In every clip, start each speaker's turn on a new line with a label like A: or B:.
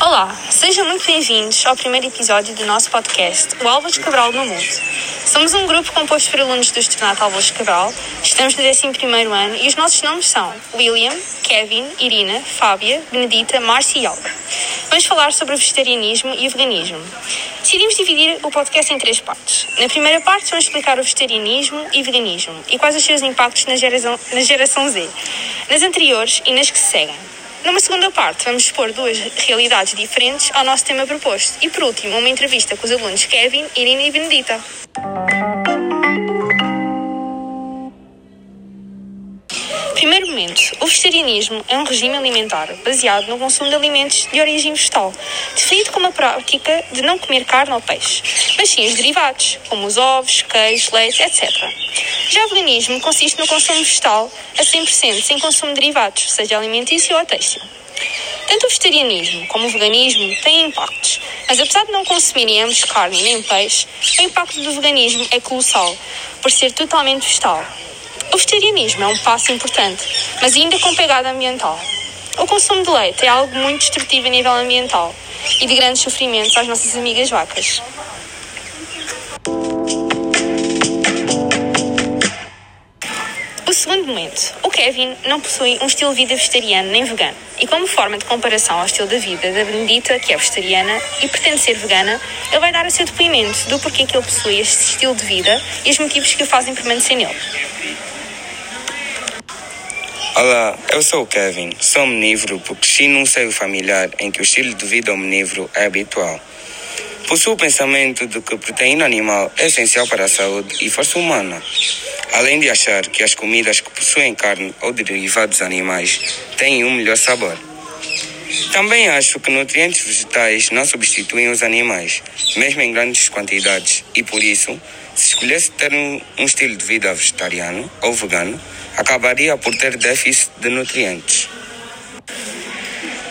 A: Olá, sejam muito bem-vindos ao primeiro episódio do nosso podcast, O Álvares Cabral no Mundo. Somos um grupo composto por alunos do Externato Álvares Cabral, estamos no 11 ano e os nossos nomes são William, Kevin, Irina, Fábia, Benedita, Márcia e Olga. Vamos falar sobre o vegetarianismo e o veganismo. Decidimos dividir o podcast em três partes. Na primeira parte, vamos explicar o vegetarianismo e veganismo e quais os seus impactos na geração, na geração Z, nas anteriores e nas que se seguem. Numa segunda parte, vamos expor duas realidades diferentes ao nosso tema proposto. E por último, uma entrevista com os alunos Kevin, Irina e Benedita. Primeiro momento, o vegetarianismo é um regime alimentar baseado no consumo de alimentos de origem vegetal, definido como a prática de não comer carne ou peixe, mas sim os derivados, como os ovos, queijo, leite, etc. Já o veganismo consiste no consumo vegetal a 100%, sem consumo de derivados, seja alimentício ou têxtil. Tanto o vegetarianismo como o veganismo têm impactos, mas apesar de não consumirem ambos carne nem peixe, o impacto do veganismo é colossal, por ser totalmente vegetal. O vegetarianismo é um passo importante, mas ainda com pegada ambiental. O consumo de leite é algo muito destrutivo a nível ambiental e de grandes sofrimentos às nossas amigas vacas. O segundo momento. O Kevin não possui um estilo de vida vegetariano nem vegano. E como forma de comparação ao estilo de vida da Benedita, que é vegetariana e pretende ser vegana, ele vai dar o seu depoimento do porquê que ele possui este estilo de vida e os motivos que o fazem permanecer nele.
B: Olá, eu sou o Kevin, sou omnívoro porque cresci num seio familiar em que o estilo de vida omnívoro é habitual. Possuo o pensamento de que proteína animal é essencial para a saúde e força humana, além de achar que as comidas que possuem carne ou derivados animais têm um melhor sabor. Também acho que nutrientes vegetais não substituem os animais, mesmo em grandes quantidades, e por isso, se escolhesse ter um estilo de vida vegetariano ou vegano, acabaria por ter déficit de nutrientes.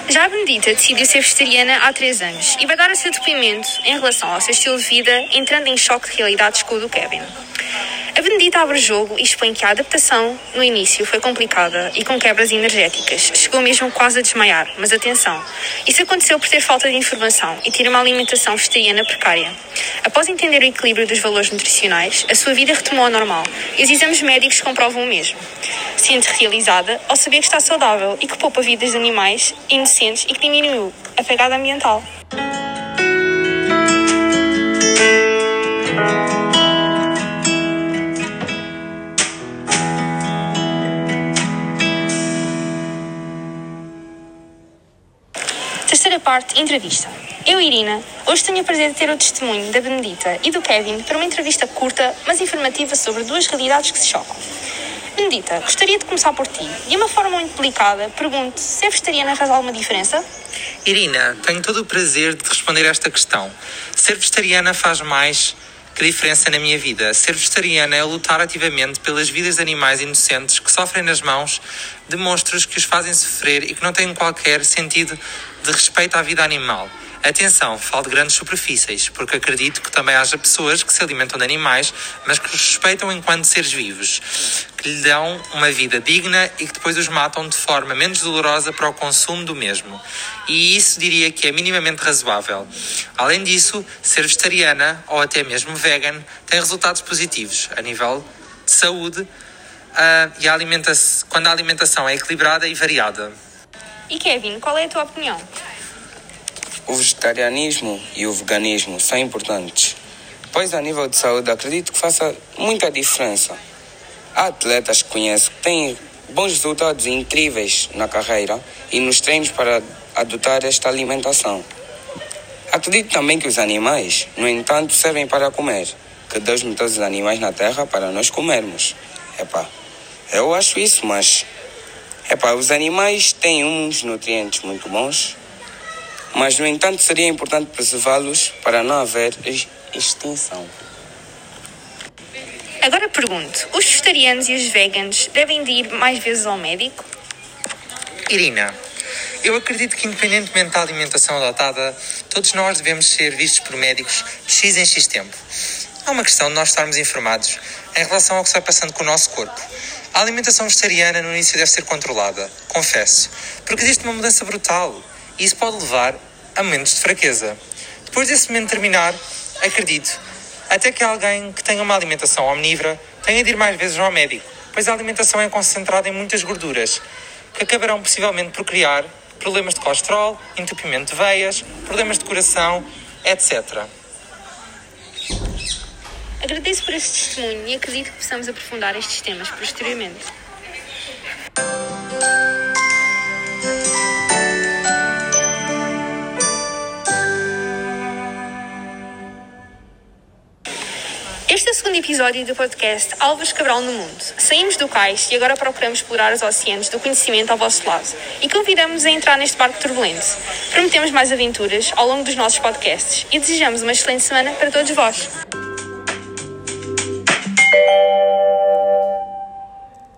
A: Já a Benedita decidiu ser vegetariana há três anos e vai dar o seu depoimento em relação ao seu estilo de vida, entrando em choque de realidades com o do Kevin. A Benedita abre o jogo e expõe que a adaptação, no início, foi complicada e com quebras energéticas. Chegou mesmo quase a desmaiar, mas atenção, isso aconteceu por ter falta de informação e ter uma alimentação vegetariana precária. Após entender o equilíbrio dos valores nutricionais, a sua vida retomou ao normal e os exames médicos comprovam o mesmo. Sente realizada ao saber que está saudável e que poupa vidas de animais inocentes e que diminuiu a pegada ambiental. Terceira parte, entrevista. Eu, Irina, hoje tenho o prazer de ter o testemunho da Benedita e do Kevin para uma entrevista curta, mas informativa sobre duas realidades que se chocam. Benedita, gostaria de começar por ti. De uma forma muito delicada, pergunto se a vegetariana faz alguma diferença?
C: Irina, tenho todo o prazer de responder a esta questão. Ser vegetariana faz mais que diferença na minha vida. Ser vegetariana é lutar ativamente pelas vidas de animais inocentes que sofrem nas mãos de monstros que os fazem sofrer e que não têm qualquer sentido de respeito à vida animal. Atenção, falo de grandes superfícies, porque acredito que também haja pessoas que se alimentam de animais, mas que os respeitam enquanto seres vivos, que lhe dão uma vida digna e que depois os matam de forma menos dolorosa para o consumo do mesmo. E isso diria que é minimamente razoável. Além disso, ser vegetariana ou até mesmo vegan tem resultados positivos a nível de saúde uh, e alimenta quando a alimentação é equilibrada e variada.
A: E Kevin, qual é a tua opinião?
B: O vegetarianismo e o veganismo são importantes, pois a nível de saúde acredito que faça muita diferença. Há atletas que conheço que têm bons resultados incríveis na carreira e nos treinos para adotar esta alimentação. Acredito também que os animais, no entanto, servem para comer, que Deus meteu os animais na terra para nós comermos. Epá, eu acho isso, mas epá, os animais têm uns nutrientes muito bons mas no entanto seria importante preservá-los para não haver extinção.
A: Agora pergunto: os vegetarianos e os veganos devem de ir mais vezes ao médico?
C: Irina, eu acredito que, independentemente da alimentação adotada, todos nós devemos ser vistos por médicos de X em X tempo. É uma questão de nós estarmos informados em relação ao que está passando com o nosso corpo. A alimentação vegetariana no início deve ser controlada, confesso, porque existe uma mudança brutal e isso pode levar a momentos de fraqueza. Depois desse momento terminar, acredito, até que alguém que tenha uma alimentação omnívora tenha de ir mais vezes ao médico, pois a alimentação é concentrada em muitas gorduras, que acabarão possivelmente por criar problemas de colesterol, entupimento de veias, problemas de coração, etc.
A: Agradeço por este testemunho e acredito que possamos aprofundar estes temas posteriormente. Este é o segundo episódio do podcast Alves Cabral no Mundo. Saímos do cais e agora procuramos explorar os oceanos do conhecimento ao vosso lado e convidamos a entrar neste barco turbulento. Prometemos mais aventuras ao longo dos nossos podcasts e desejamos uma excelente semana para todos vós.